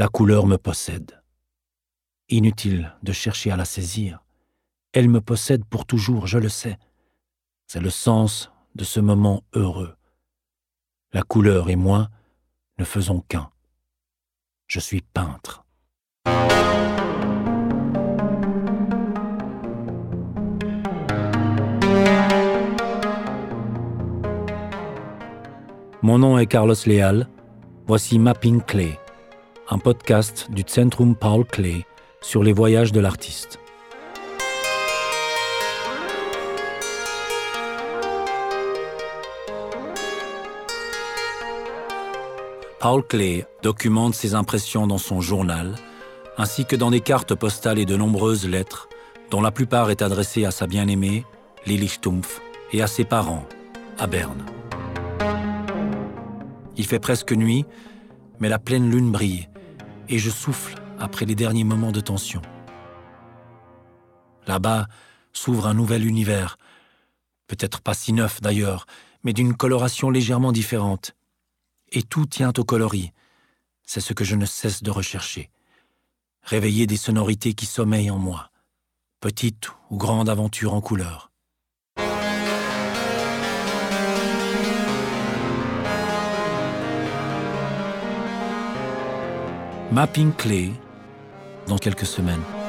La couleur me possède. Inutile de chercher à la saisir. Elle me possède pour toujours, je le sais. C'est le sens de ce moment heureux. La couleur et moi ne faisons qu'un. Je suis peintre. Mon nom est Carlos Leal. Voici Mapping Clay, un podcast du Centrum Paul Clay sur les voyages de l'artiste. Paul Clay documente ses impressions dans son journal, ainsi que dans des cartes postales et de nombreuses lettres, dont la plupart est adressée à sa bien-aimée, Lily Stumpf, et à ses parents, à Berne. Il fait presque nuit, mais la pleine lune brille, et je souffle après les derniers moments de tension. Là-bas s'ouvre un nouvel univers, peut-être pas si neuf d'ailleurs, mais d'une coloration légèrement différente. Et tout tient au coloris. C'est ce que je ne cesse de rechercher. Réveiller des sonorités qui sommeillent en moi, petite ou grande aventure en couleur. Mapping Clay dans quelques semaines.